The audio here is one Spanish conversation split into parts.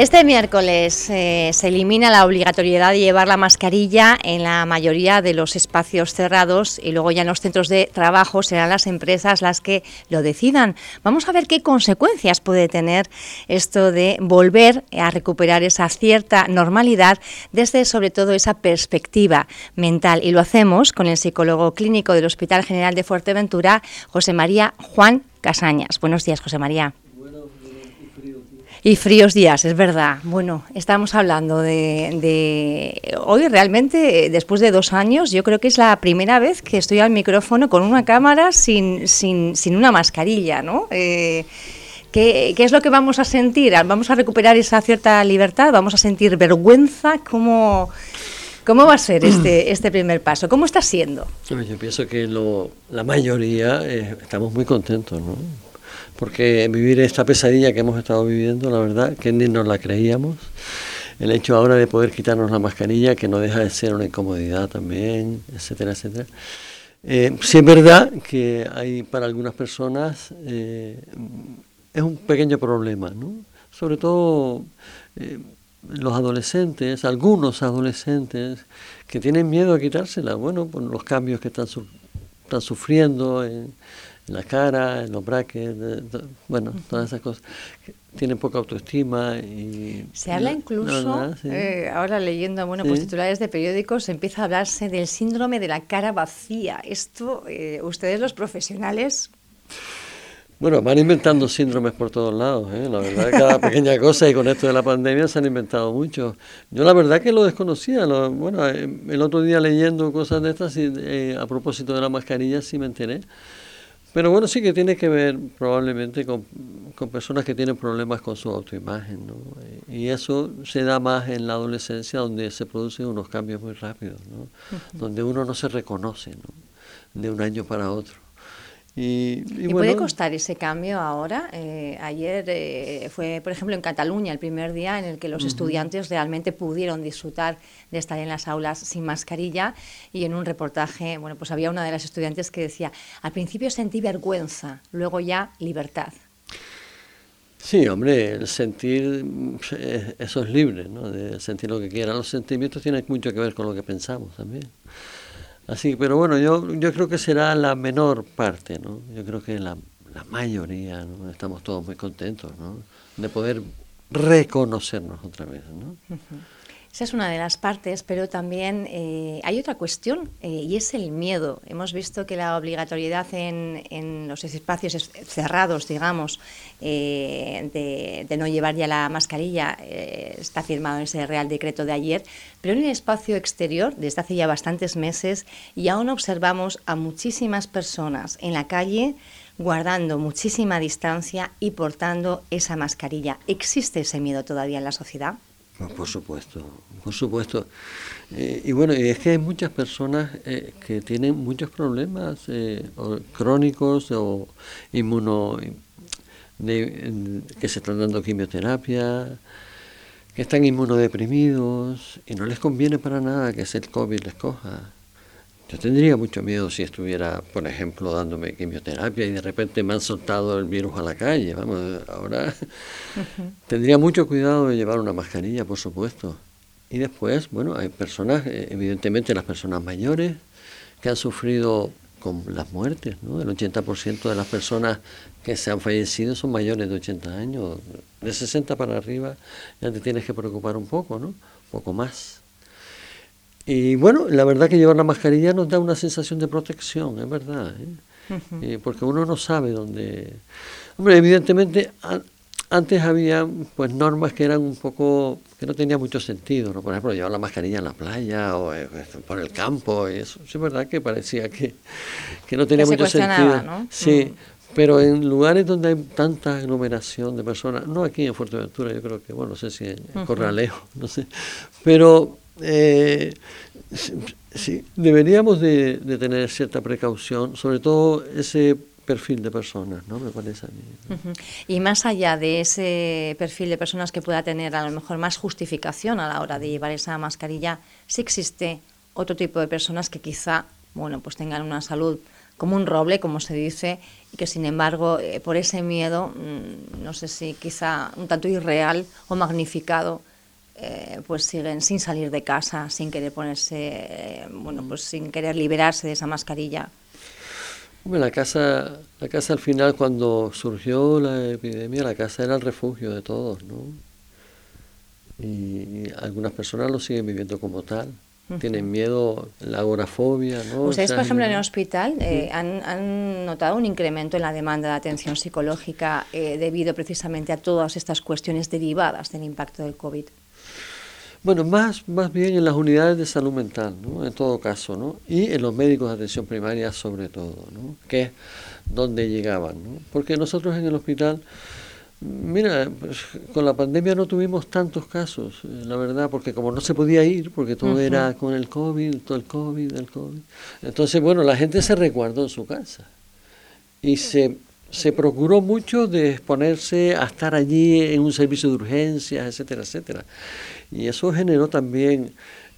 Este miércoles eh, se elimina la obligatoriedad de llevar la mascarilla en la mayoría de los espacios cerrados y luego ya en los centros de trabajo serán las empresas las que lo decidan. Vamos a ver qué consecuencias puede tener esto de volver a recuperar esa cierta normalidad desde sobre todo esa perspectiva mental. Y lo hacemos con el psicólogo clínico del Hospital General de Fuerteventura, José María Juan Casañas. Buenos días, José María. Y fríos días, es verdad. Bueno, estamos hablando de, Hoy realmente, después de dos años, yo creo que es la primera vez que estoy al micrófono con una cámara sin, sin, sin una mascarilla, ¿no? Eh, ¿qué, es lo que vamos a sentir? ¿Vamos a recuperar esa cierta libertad? ¿Vamos a sentir vergüenza? ¿Cómo, cómo va a ser este, este primer paso? ¿Cómo está siendo? Yo pienso que lo, la mayoría eh, estamos muy contentos, ¿no? Porque vivir esta pesadilla que hemos estado viviendo, la verdad, que ni nos la creíamos. El hecho ahora de poder quitarnos la mascarilla, que no deja de ser una incomodidad también, etcétera, etcétera. Eh, sí es verdad que hay para algunas personas eh, es un pequeño problema, ¿no? Sobre todo eh, los adolescentes, algunos adolescentes que tienen miedo a quitársela, bueno, por los cambios que están, sufriendo en, en la cara, en los brackets, bueno, todas esas cosas. Tienen poca autoestima y... Se habla incluso, eh, ahora leyendo bueno, pues titulares de periódicos, empieza a hablarse del síndrome de la cara vacía. Esto, eh, ustedes los profesionales... Bueno, van inventando síndromes por todos lados, ¿eh? la verdad, cada pequeña cosa y con esto de la pandemia se han inventado mucho. Yo la verdad que lo desconocía, bueno, el otro día leyendo cosas de estas, y, a propósito de la mascarilla sí me enteré. Pero bueno, sí que tiene que ver probablemente con, personas que tienen problemas con su autoimagen, ¿no? Y eso se da más en la adolescencia, donde se producen unos cambios muy rápidos, ¿no? Donde uno no se reconoce, ¿no? De un año para otro. Y, puede costar ese cambio ahora? Eh, ayer eh, fue, por ejemplo, en Cataluña el primer día en el que los estudiantes realmente pudieron disfrutar de estar en las aulas sin mascarilla y en un reportaje, bueno, pues había una de las estudiantes que decía, al principio sentí vergüenza, luego ya libertad. Sí, hombre, el sentir, eh, eso es libre, ¿no? De sentir lo que quiera. Los sentimientos tienen mucho que ver con lo que pensamos también. Así, pero bueno, yo, yo creo que será la menor parte, ¿no? Yo creo que la, la mayoría, ¿no? Estamos todos muy contentos, ¿no? De poder reconocernos otra vez, ¿no? Esa es una de las partes, pero también eh, hay otra cuestión eh, y es el miedo. Hemos visto que la obligatoriedad en, los espacios cerrados, digamos, eh, de, no llevar ya la mascarilla está firmado en ese Real Decreto de ayer, pero en el espacio exterior, desde hace ya bastantes meses, y aún observamos a muchísimas personas en la calle guardando muchísima distancia y portando esa mascarilla. ¿Existe ese miedo todavía en la sociedad? Por supuesto, por supuesto. Eh, y bueno, es que hay muchas personas eh, que tienen muchos problemas eh, crónicos o inmuno que se están dando quimioterapia, que están inmunodeprimidos y no les conviene para nada que ese COVID les coja. Yo tendría mucho miedo si estuviera, por ejemplo, dándome quimioterapia y de repente me han soltado el virus a la calle. Vamos, ahora tendría mucho cuidado de llevar una mascarilla, por supuesto. Y después, bueno, hay personas, eh, evidentemente las personas mayores, que han sufrido con las muertes, ¿no? El 80% de las personas que se han fallecido son mayores de 80 años. De 60 para arriba ya te tienes que preocupar un poco, ¿no? Un poco más. Y bueno, la verdad que llevar la mascarilla nos da una sensación de protección, es verdad, ¿eh? Eh, porque uno no sabe dónde... Hombre, evidentemente antes había pues normas que eran un poco que no tenía mucho sentido, ¿no? Por ejemplo, llevar la mascarilla en la playa o eh, por el campo y eso. Sí, es verdad que parecía que, que no tenía mucho sentido. ¿no? Sí, pero en lugares donde hay tanta aglomeración de personas, no aquí en Fuerteventura, yo creo que, bueno, no sé si en Corralejo, no sé, pero eh, sí, deberíamos de, tener cierta precaución, sobre todo ese perfil de personas, ¿no? Me parece a mí. Y más allá de ese perfil de personas que pueda tener a lo mejor más justificación a la hora de llevar esa mascarilla, sí existe otro tipo de personas que quizá bueno, pues tengan una salud como un roble, como se dice, y que sin embargo, eh, por ese miedo, mm, no sé si quizá un tanto irreal o magnificado, eh, pues siguen sin salir de casa, sin querer ponerse, eh, bueno, pues sin querer liberarse de esa mascarilla. Bueno, la casa, la casa al final cuando surgió la epidemia, la casa era el refugio de todos, ¿no? Y algunas personas lo siguen viviendo como tal tienen miedo, la agorafobia. ¿no? Ustedes, por ejemplo, en el hospital eh, han, notado un incremento en la demanda de atención psicológica debido precisamente a todas estas cuestiones derivadas del impacto del COVID. Bueno, más, más bien en las unidades de salud mental, ¿no? en todo caso, ¿no? y en los médicos de atención primaria sobre todo, ¿no? que es donde llegaban. ¿no? Porque nosotros en el hospital Mira, pues, con la pandemia no tuvimos tantos casos, eh, la verdad, porque como no se podía ir, porque todo era con el COVID, todo el COVID, el COVID. Entonces, bueno, la gente se resguardó en su casa y se, se procuró mucho de exponerse a estar allí en un servicio de urgencias, etcétera, etcétera. Y eso generó también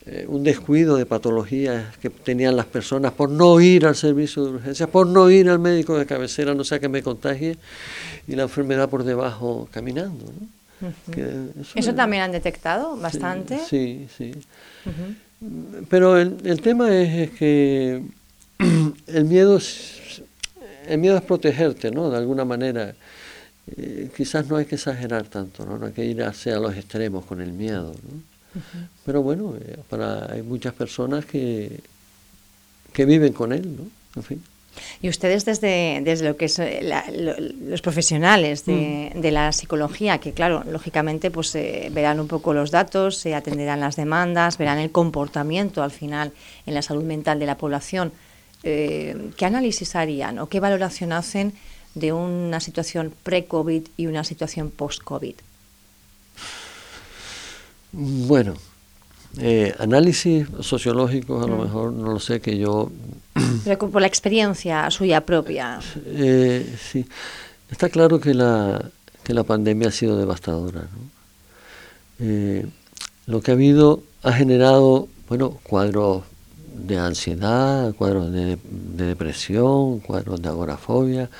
eh, un descuido de patologías que tenían las personas por no ir al servicio de urgencias, por no ir al médico de cabecera, no sea que me contagie, y la enfermedad por debajo caminando. eso, también han detectado bastante. Sí, sí. Pero el, el, tema es, que el miedo, es, el miedo es protegerte, ¿no? De alguna manera. Eh, quizás no hay que exagerar tanto, ¿no? No hay que ir hacia los extremos con el miedo, ¿no? Pero bueno, eh, para, hay muchas personas que, que viven con él, ¿no? En fin. Y ustedes desde, desde lo que es eh, los profesionales de, mm. de, la psicología, que claro, lógicamente pues eh, verán un poco los datos, se atenderán las demandas, verán el comportamiento al final en la salud mental de la población, ¿qué análisis harían o qué valoración hacen de una situación pre-COVID y una situación post-COVID? Bueno, eh, análisis sociológicos a lo mm. mejor no lo sé que yo... Pero por la experiencia suya propia. Eh, sí, está claro que la, que la pandemia ha sido devastadora. Eh, lo que ha habido ha generado, bueno, cuadros de ansiedad, cuadros de, de depresión, cuadros de agorafobia.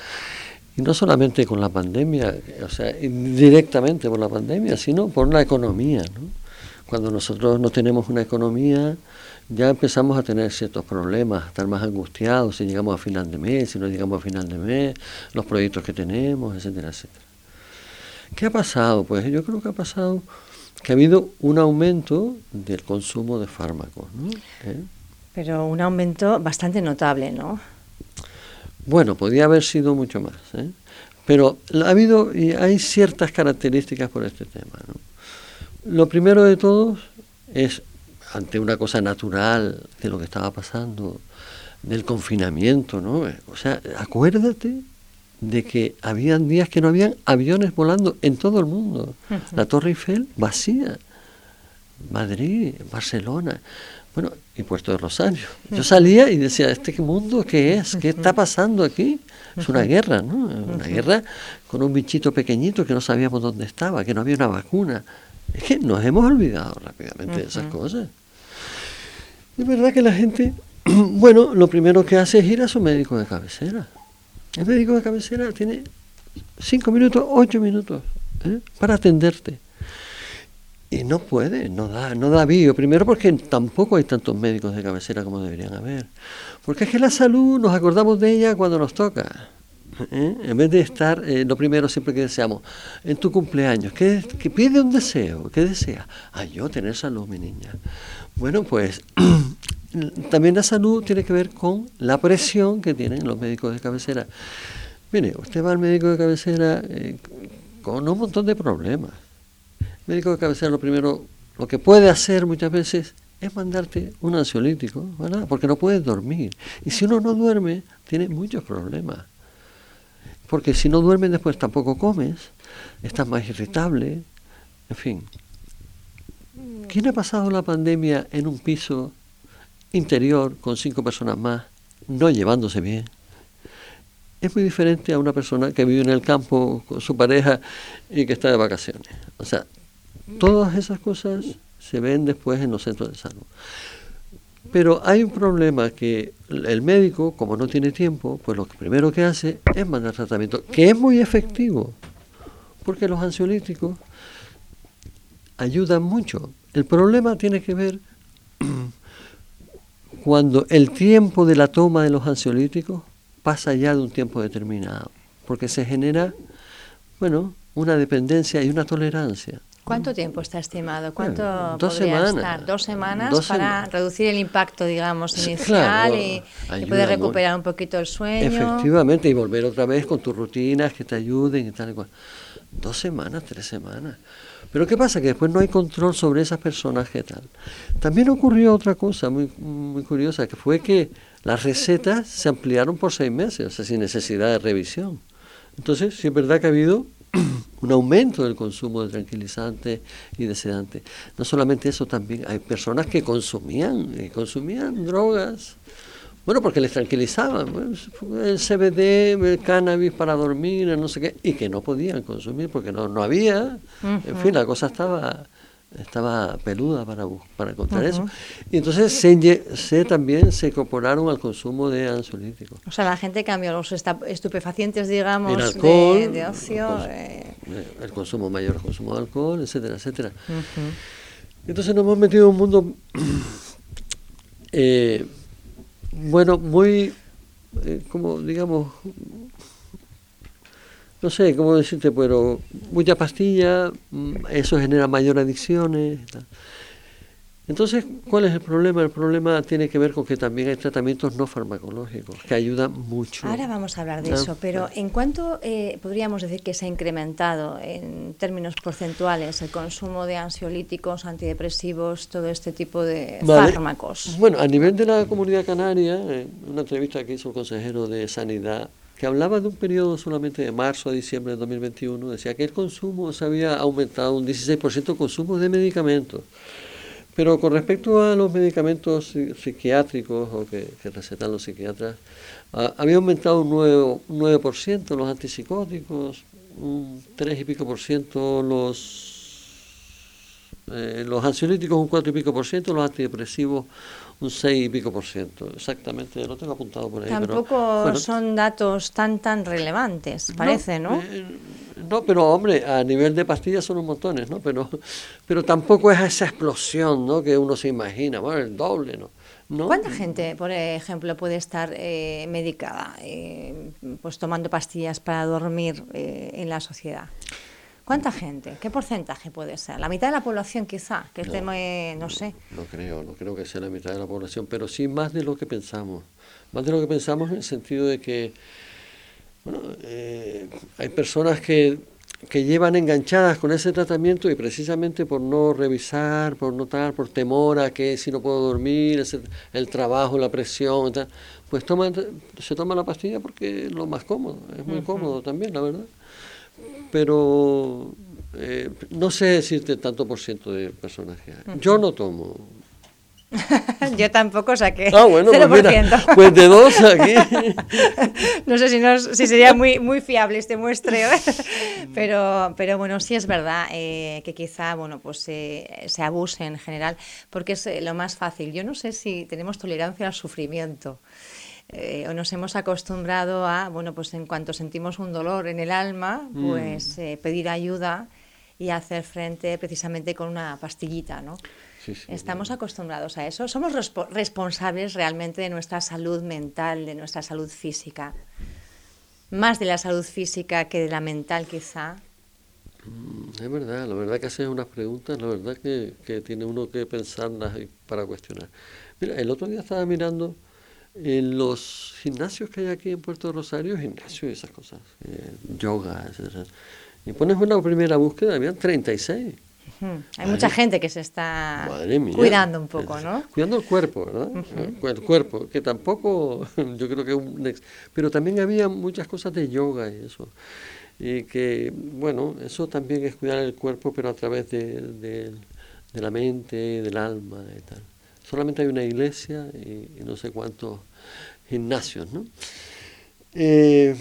Y no solamente con la pandemia, o sea, directamente por la pandemia, sino por la economía. ¿no? Cuando nosotros no tenemos una economía, ya empezamos a tener ciertos problemas, a estar más angustiados si llegamos a final de mes, si no llegamos a final de mes, los proyectos que tenemos, etcétera, etcétera. ¿Qué ha pasado? Pues yo creo que ha pasado que ha habido un aumento del consumo de fármacos. ¿no? ¿Eh? Pero un aumento bastante notable, ¿no? Bueno, podía haber sido mucho más. ¿eh? Pero ha habido y hay ciertas características por este tema. ¿no? Lo primero de todos es, ante una cosa natural de lo que estaba pasando, del confinamiento, ¿no? O sea, acuérdate de que habían días que no habían aviones volando en todo el mundo. La Torre Eiffel vacía. Madrid, Barcelona, bueno, y Puerto de Rosario. Yo salía y decía, ¿este mundo qué es? ¿Qué está pasando aquí? Es una guerra, ¿no? Una guerra con un bichito pequeñito que no sabíamos dónde estaba, que no había una vacuna. Es que nos hemos olvidado rápidamente de esas cosas. Es verdad que la gente, bueno, lo primero que hace es ir a su médico de cabecera. El médico de cabecera tiene cinco minutos, ocho minutos ¿eh? para atenderte. Y no puede, no da, no da vío. Primero porque tampoco hay tantos médicos de cabecera como deberían haber. Porque es que la salud nos acordamos de ella cuando nos toca. ¿eh? En vez de estar, eh, lo primero siempre que deseamos, en tu cumpleaños, ¿qué, pide un deseo? ¿Qué desea? Ah, yo tener salud, mi niña. Bueno, pues también la salud tiene que ver con la presión que tienen los médicos de cabecera. Mire, usted va al médico de cabecera eh, con un montón de problemas. Médico de cabecera lo primero, lo que puede hacer muchas veces es mandarte un ansiolítico, ¿verdad? Porque no puedes dormir. Y si uno no duerme, tiene muchos problemas porque si no duermes después tampoco comes, estás más irritable, en fin. ¿Quién ha pasado la pandemia en un piso interior con cinco personas más, no llevándose bien? Es muy diferente a una persona que vive en el campo con su pareja y que está de vacaciones. O sea, todas esas cosas se ven después en los centros de salud. Pero hay un problema que el médico, como no tiene tiempo, pues lo primero que hace es mandar tratamiento, que es muy efectivo, porque los ansiolíticos ayudan mucho. El problema tiene que ver cuando el tiempo de la toma de los ansiolíticos pasa ya de un tiempo determinado, porque se genera, bueno, una dependencia y una tolerancia. ¿Cuánto tiempo está estimado? ¿Cuánto dos podría semanas. estar? Dos semanas para reducir el impacto, digamos, inicial y, poder recuperar un poquito el sueño. Efectivamente, y volver otra vez con tus rutinas que te ayuden y tal y cual. Dos semanas, tres semanas. Pero ¿qué pasa? Que después no hay control sobre esas personas que tal. También ocurrió otra cosa muy, muy curiosa, que fue que las recetas se ampliaron por seis meses, o sea, sin necesidad de revisión. Entonces, sí es verdad que ha habido un aumento del consumo de tranquilizantes y de sedantes. No solamente eso, también hay personas que consumían, eh, consumían drogas, bueno, porque les tranquilizaban, el CBD, el cannabis para dormir, no sé qué, y que no podían consumir porque no, no había, en fin, la cosa estaba estaba peluda para, para encontrar eso. Y entonces se, también se incorporaron al consumo de ansiolíticos. O sea, la gente cambió los estupefacientes, digamos, de, ocio. Eh. El, consumo mayor, el consumo de alcohol, etcétera, etcétera. Entonces nos hemos metido en un mundo, eh, bueno, muy, eh, como digamos, no sé cómo decirte, pero mucha pastilla, mm, eso genera mayor adicciones. Entonces, ¿cuál es el problema? El problema tiene que ver con que también hay tratamientos no farmacológicos que ayudan mucho. Ahora vamos a hablar de eso, pero ¿en cuánto eh, podríamos decir que se ha incrementado en términos porcentuales el consumo de ansiolíticos, antidepresivos, todo este tipo de fármacos? Bueno, a nivel de la comunidad canaria, en una entrevista que hizo el consejero de Sanidad que hablaba de un periodo solamente de marzo a diciembre de 2021, decía que el consumo se había aumentado un 16% el consumo de medicamentos. Pero con respecto a los medicamentos psiquiátricos o que, recetan los psiquiatras, había aumentado un 9%, 9% los antipsicóticos, un 3 y pico por ciento los, eh, los ansiolíticos, un 4 y pico por ciento, los antidepresivos, un 6 y pico por ciento, exactamente, lo tengo apuntado por ahí. Tampoco son datos tan tan relevantes, parece, ¿no? Eh, ¿no? pero hombre, a nivel de pastillas son un montones, ¿no? Pero, pero tampoco es esa explosión, ¿no? Que uno se imagina, bueno, el doble, ¿no? ¿No? ¿Cuánta gente, por ejemplo, puede estar eh, medicada, eh, pues tomando pastillas para dormir en la sociedad? ¿Cuánta gente? ¿Qué porcentaje puede ser? ¿La mitad de la población quizá? Que no, no sé. No creo, no creo que sea la mitad de la población, pero sí más de lo que pensamos. Más de lo que pensamos en el sentido de que bueno, eh, hay personas que, que llevan enganchadas con ese tratamiento y precisamente por no revisar, por notar, por temor a que si no puedo dormir, el trabajo, la presión, pues toman, se toma la pastilla porque es lo más cómodo, es muy cómodo también, la verdad pero eh, no sé decirte tanto por ciento de personas que hay. Yo no tomo. Yo tampoco saqué ah, bueno, 0%. Pues, pues, de dos aquí. no sé si, si sería muy, muy fiable este muestreo, pero, pero bueno, sí es verdad eh, que quizá bueno, pues, se abuse en general, porque es lo más fácil. Yo no sé si tenemos tolerancia al sufrimiento. Eh, o nos hemos acostumbrado a, bueno, pues en cuanto sentimos un dolor en el alma, pues mm. eh, pedir ayuda y hacer frente precisamente con una pastillita, ¿no? Estamos acostumbrados a eso. Somos responsables realmente de nuestra salud mental, de nuestra salud física. Más de la salud física que de la mental, quizá. Mm, es verdad, la verdad que haces unas preguntas, la verdad que, que tiene uno que pensarlas para cuestionar. Mira, el otro día estaba mirando en los gimnasios que hay aquí en Puerto Rosario, gimnasios y esas cosas, eh, yoga, etc. Y pones una primera búsqueda, habían 36. Hay mucha gente que se está cuidando un poco, ¿no? Cuidando el cuerpo, ¿verdad? El cuerpo, que tampoco, yo creo que es un... Pero también había muchas cosas de yoga y eso. Y que, bueno, eso también es cuidar el cuerpo, pero a través de, de, de la mente, del alma y tal solamente hay una iglesia y, no sé cuántos gimnasios, ¿no? Eh,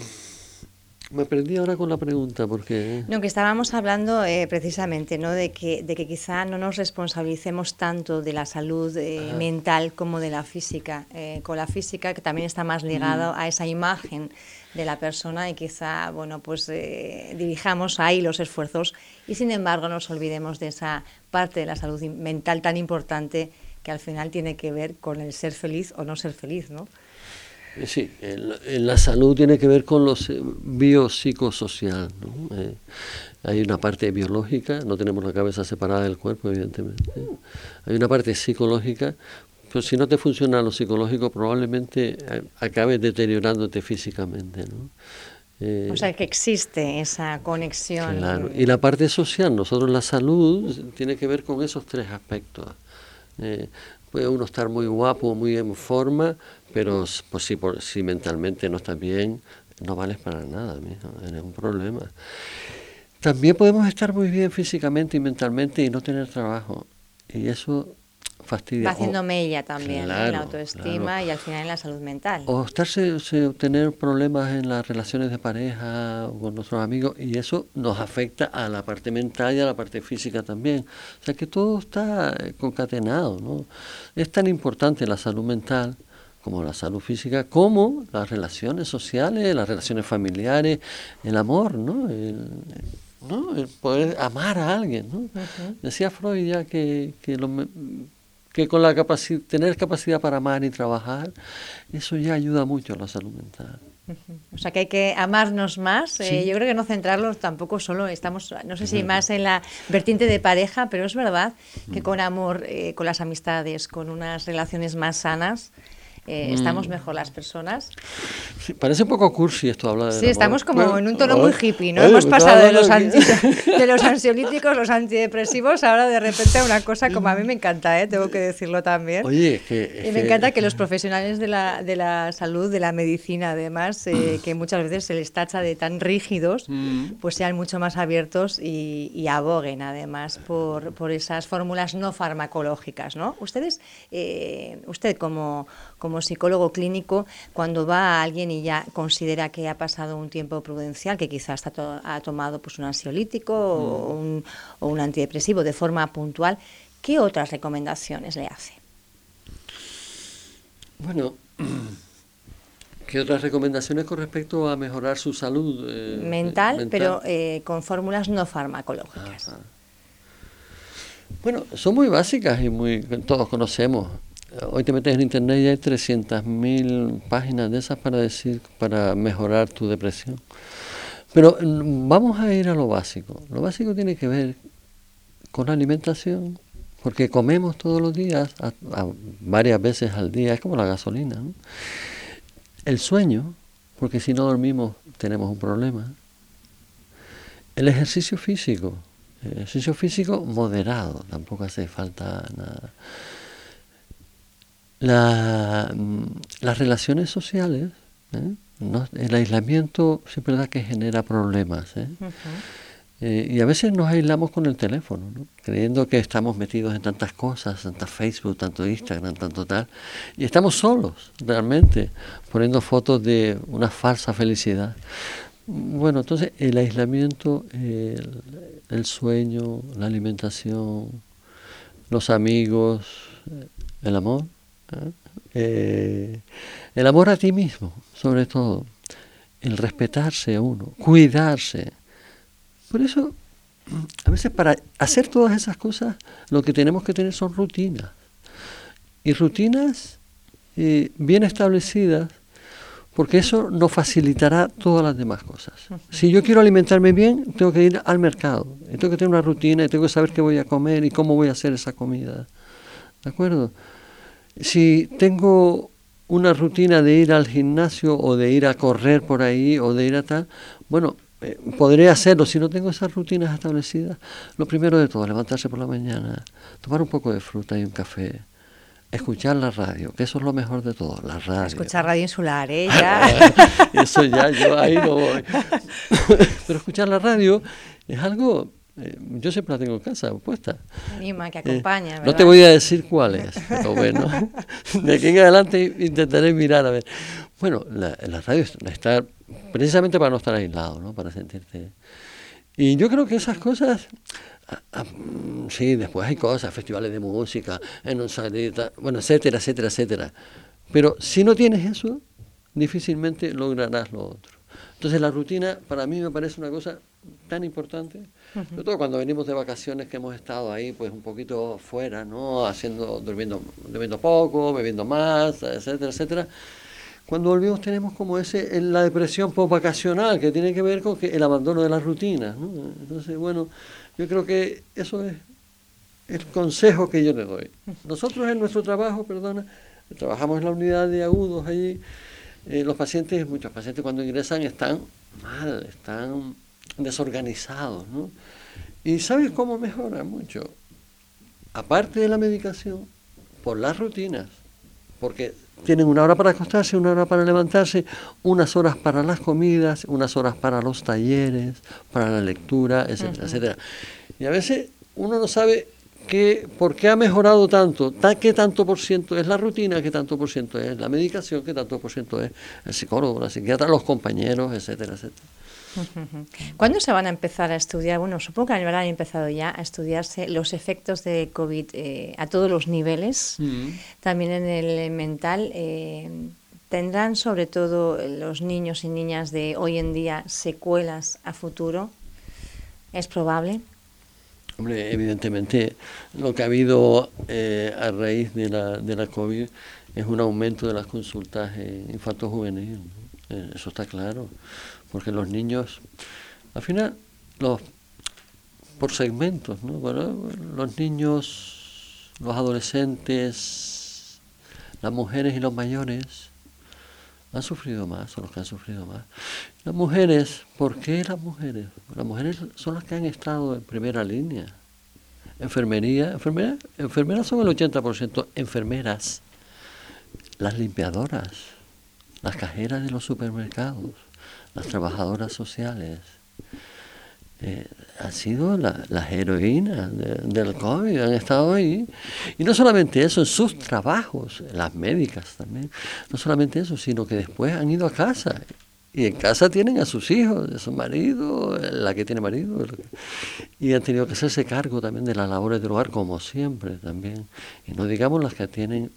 Me perdí ahora con la pregunta porque... No, que estábamos hablando eh, precisamente ¿no? de, que, de que quizá no nos responsabilicemos tanto de la salud eh, mental como de la física. Eh, con la física que también está más ligado mm. a esa imagen de la persona y quizá, bueno, pues dirijamos ahí los esfuerzos y sin embargo nos olvidemos de esa parte de la salud mental tan importante que al final tiene que ver con el ser feliz o no ser feliz, ¿no? Eh, sí, la salud tiene que ver con lo biopsicosocial. ¿no? Eh, hay una parte biológica, no tenemos la cabeza separada del cuerpo, evidentemente. Hay una parte psicológica, pero si no te funciona lo psicológico, probablemente eh, acabes deteriorándote físicamente. ¿no? o sea, que existe esa conexión. Claro, y la parte social, nosotros la salud tiene que ver con esos tres aspectos. Puede uno estar muy guapo, muy en forma, pero pues, si, por, si mentalmente no estás bien, no vales para nada, mijo, es un problema. También podemos estar muy bien físicamente y mentalmente y no tener trabajo. Y eso fastidia. Va haciendo mella también en la autoestima y al final en la salud mental. O estarse, tener problemas en las relaciones de pareja o con nuestros amigos y eso nos afecta a la parte mental y a la parte física también. O sea que todo está concatenado, ¿no? Es tan importante la salud mental como la salud física, como las relaciones sociales, las relaciones familiares, el amor, ¿no? El, ¿no? el poder amar a alguien, ¿no? Decía Freud ya que, que, lo, que con la capacidad, tener capacidad para amar y trabajar, eso ya ayuda mucho a la salud mental. O sea que hay que amarnos más. Eh, yo creo que no centrarlos tampoco solo estamos, no sé si más en la vertiente de pareja, pero es verdad que con amor, eh, con las amistades, con unas relaciones más sanas, eh, estamos mm. mejor las personas. parece un poco cursi esto habla de Sí, estamos como en un tono muy hippie, ¿no? Hemos pasado de los, de los ansiolíticos, los antidepresivos, ahora de repente a una cosa como a mí me encanta, ¿eh? tengo que decirlo también. Oye, es que... y me encanta que los profesionales de la, de la salud, de la medicina, además, eh, que muchas veces se les tacha de tan rígidos, mm. pues sean mucho más abiertos y, y aboguen, además, por, por, esas fórmulas no farmacológicas, ¿no? Ustedes, eh, usted como como psicólogo clínico, cuando va a alguien y ya considera que ha pasado un tiempo prudencial, que quizás ha tomado pues, un ansiolítico o, un, o un antidepresivo de forma puntual, ¿qué otras recomendaciones le hace? Bueno, ¿Qué otras recomendaciones con respecto a mejorar su salud eh, mental, pero eh, con fórmulas no farmacológicas? Bueno, son muy básicas y muy todos conocemos. Hoy te metes en internet y hay 300.000 páginas de esas para decir, para mejorar tu depresión. Pero mm, vamos a ir a lo básico. Lo básico tiene que ver con la alimentación, porque comemos todos los días, varias veces al día, es como la gasolina. El sueño, porque si no dormimos tenemos un problema. El ejercicio físico, ejercicio físico moderado, tampoco hace falta nada. La, mm, las relaciones sociales, ¿eh? el aislamiento siempre da que genera problemas. ¿eh? Eh, y a veces nos aislamos con el teléfono, creyendo que estamos metidos en tantas cosas, tanto Facebook, tanto Instagram, tanto tal, y estamos solos realmente, poniendo fotos de una falsa felicidad. Bueno, entonces el aislamiento, el, el sueño, la alimentación, los amigos, el amor, eh, el amor a ti mismo, sobre todo, el respetarse a uno, cuidarse. Por eso, a veces para hacer todas esas cosas, lo que tenemos que tener son rutinas. Y rutinas eh, bien establecidas, porque eso nos facilitará todas las demás cosas. Si yo quiero alimentarme bien, tengo que ir al mercado, tengo que tener una rutina, y tengo que saber qué voy a comer y cómo voy a hacer esa comida. ¿De acuerdo? Si tengo una rutina de ir al gimnasio o de ir a correr por ahí o de ir a tal, bueno, eh, podré hacerlo si no tengo esas rutinas establecidas. Lo primero de todo, levantarse por la mañana, tomar un poco de fruta y un café, escuchar la radio, que eso es lo mejor de todo, la radio. Escuchar radio insular, ¿eh? eso ya, yo ahí no voy. Pero escuchar la radio es algo eh, yo siempre la tengo en casa puesta. Anima, que acompaña. no te voy a decir cuál es, pero bueno, de aquí en adelante intentaré mirar a ver. Bueno, la, la radio está precisamente para no estar aislado, ¿no? Para sentirte... Y yo creo que esas cosas, ah, ah, sí, después hay cosas, festivales de música, en un salita, bueno, etcétera, etcétera, etcétera. Pero si no tienes eso, difícilmente lograrás lo otro. Entonces la rutina para mí me parece una cosa tan importante, sobre todo cuando venimos de vacaciones que hemos estado ahí pues un poquito fuera, ¿no? Haciendo, durmiendo, durmiendo poco, bebiendo más, etcétera, etcétera. Cuando volvimos tenemos como ese la depresión post-vacacional que tiene que ver con que el abandono de las rutinas. ¿no? Entonces, bueno, yo creo que eso es el consejo que yo le doy. Nosotros en nuestro trabajo, perdona, trabajamos en la unidad de agudos allí, eh, los pacientes, muchos pacientes cuando ingresan están mal, están desorganizados, ¿no? ¿Y sabes cómo mejora mucho? Aparte de la medicación, por las rutinas, porque tienen una hora para acostarse, una hora para levantarse, unas horas para las comidas, unas horas para los talleres, para la lectura, etcétera, etcétera. Y a veces uno no sabe que, por qué ha mejorado tanto, qué tanto por ciento es la rutina, qué tanto por ciento es la medicación, qué tanto por ciento es el psicólogo, la psiquiatra, los compañeros, etcétera, etcétera. ¿Cuándo se van a empezar a estudiar? Bueno, supongo que habrán empezado ya a estudiarse los efectos de COVID eh, a todos los niveles, mm. también en el mental. Eh, ¿Tendrán sobre todo los niños y niñas de hoy en día secuelas a futuro? ¿Es probable? Hombre, evidentemente lo que ha habido eh, a raíz de la, de la COVID es un aumento de las consultas en infarto juvenil. Eso está claro porque los niños, al final, los por segmentos, ¿no? Bueno, los niños, los adolescentes, las mujeres y los mayores han sufrido más, son los que han sufrido más. Las mujeres, ¿por qué las mujeres? Las mujeres son las que han estado en primera línea. Enfermería, enfermeras, enfermeras son el 80%, enfermeras, las limpiadoras, las cajeras de los supermercados, las trabajadoras sociales, eh, han sido las heroínas del COVID, han estado ahí. Y no solamente eso, en sus trabajos, las médicas también, no solamente eso, sino que después han ido a casa. Y en casa tienen a sus hijos, a su marido, la que tiene marido. Y han tenido que hacerse cargo también de las labores del hogar, como siempre también. Y no digamos las que tienen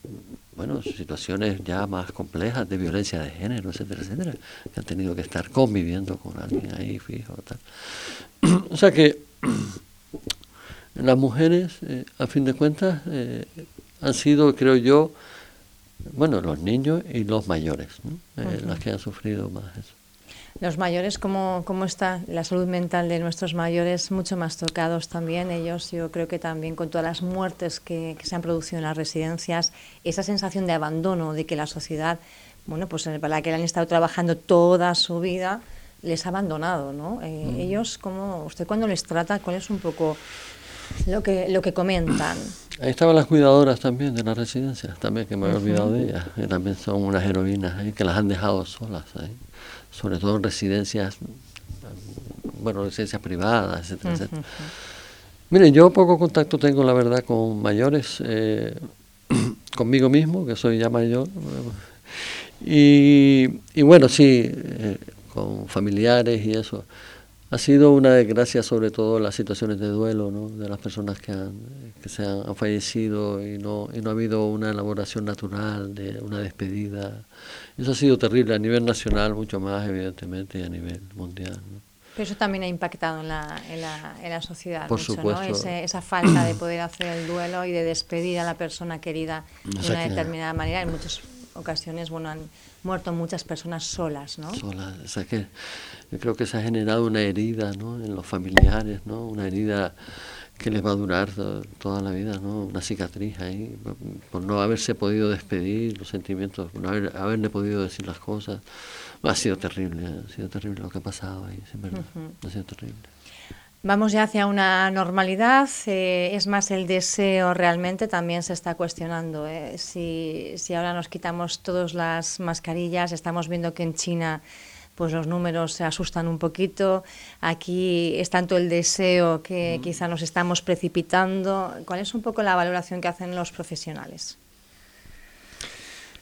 bueno, situaciones ya más complejas de violencia de género, etcétera, etcétera, que han tenido que estar conviviendo con alguien ahí fijo. Tal. o sea que las mujeres, eh, a fin de cuentas, eh, han sido, creo yo, bueno, los niños y los mayores, ¿no? Eh, las que han sufrido más eso. Los mayores, ¿cómo, ¿cómo está la salud mental de nuestros mayores? Mucho más tocados también ellos. Yo creo que también con todas las muertes que, se han producido en las residencias, esa sensación de abandono, de que la sociedad, bueno, pues para la que han estado trabajando toda su vida, les ha abandonado, ¿no? Eh, mm. Ellos, ¿cómo, usted cuando les trata, cuál es un poco lo que, lo que comentan? Ahí estaban las cuidadoras también de las residencias, también que me he olvidado de ellas, que también son unas heroínas ahí, que las han dejado solas ahí sobre todo en residencias, bueno, residencias privadas, etcétera, etcétera. Miren, yo poco contacto tengo, la verdad, con mayores, eh, conmigo mismo, que soy ya mayor, y, y bueno, sí, eh, con familiares y eso. Ha sido una desgracia sobre todo las situaciones de duelo ¿no? de las personas que, han, que se han, fallecido y no, y no ha habido una elaboración natural de una despedida. Eso ha sido terrible a nivel nacional, mucho más evidentemente y a nivel mundial. Pero eso también ha impactado en la, en la, en la sociedad, Por supuesto. esa falta de poder hacer el duelo y de despedir a la persona querida de una determinada manera. En muchas ocasiones, bueno, han muerto muchas personas solas, ¿no? Solas, o sea que yo creo que se ha generado una herida, ¿no? En los familiares, ¿no? Una herida que les va a durar toda la vida, ¿no? Una cicatriz ahí, por no haberse podido despedir, los sentimientos, por no haber, haberle podido decir las cosas. Ha sido terrible, ha sido terrible lo que ha pasado ahí, es verdad, ha sido terrible. Vamos ya hacia una normalidad. Eh, es más, el deseo realmente también se está cuestionando. Eh. Si, si, ahora nos quitamos todas las mascarillas, estamos viendo que en China pues los números se asustan un poquito. Aquí es tanto el deseo que quizá nos estamos precipitando. ¿Cuál es un poco la valoración que hacen los profesionales?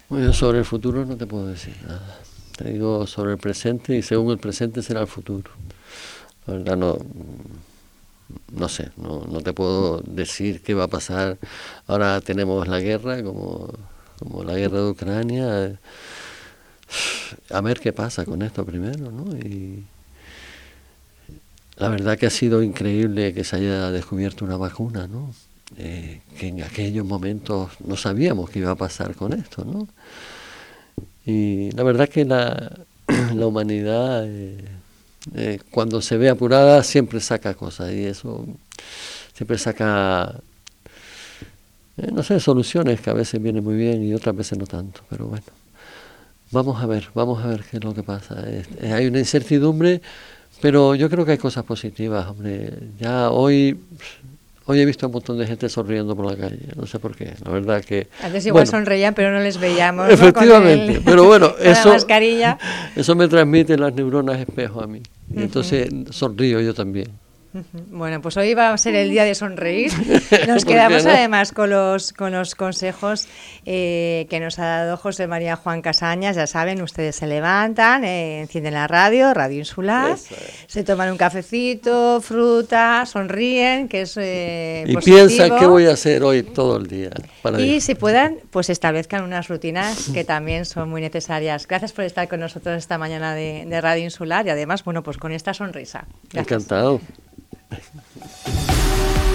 Bueno, sobre el futuro no te puedo decir nada. Te digo sobre el presente y según el presente será el futuro. Verdad no, no sé, no, no te puedo decir qué va a pasar. Ahora tenemos la guerra, como, como la guerra de Ucrania. A ver qué pasa con esto primero, ¿no? Y la verdad que ha sido increíble que se haya descubierto una vacuna, ¿no? Eh, que en aquellos momentos no sabíamos qué iba a pasar con esto, ¿no? Y la verdad que la, la humanidad... Eh, eh, cuando se ve apurada siempre saca cosas y eso siempre saca, eh, no sé, soluciones que a veces vienen muy bien y otras veces no tanto, pero bueno, vamos a ver, vamos a ver qué es lo que pasa. hay una incertidumbre, pero yo creo que hay cosas positivas, hombre. Ya hoy Hoy he visto un montón de gente sonriendo por la calle, no sé por qué, la verdad que... Antes igual sonreían, pero no les veíamos. Efectivamente, pero bueno, eso, eso me transmite las neuronas espejo a mí. Y entonces sonrío yo también. Bueno, pues hoy va a ser el día de sonreír. Nos quedamos además con los, con los consejos eh, que nos ha dado José María Juan Casañas. Ya saben, ustedes se levantan, eh, encienden la radio, Radio Insular, se toman un cafecito, fruta, sonríen, que es eh, Y piensan qué voy a hacer hoy todo el día. y si puedan, pues establezcan unas rutinas que también son muy necesarias. Gracias por estar con nosotros esta mañana de, Radio Insular y además, bueno, pues con esta sonrisa. Encantado. すごい!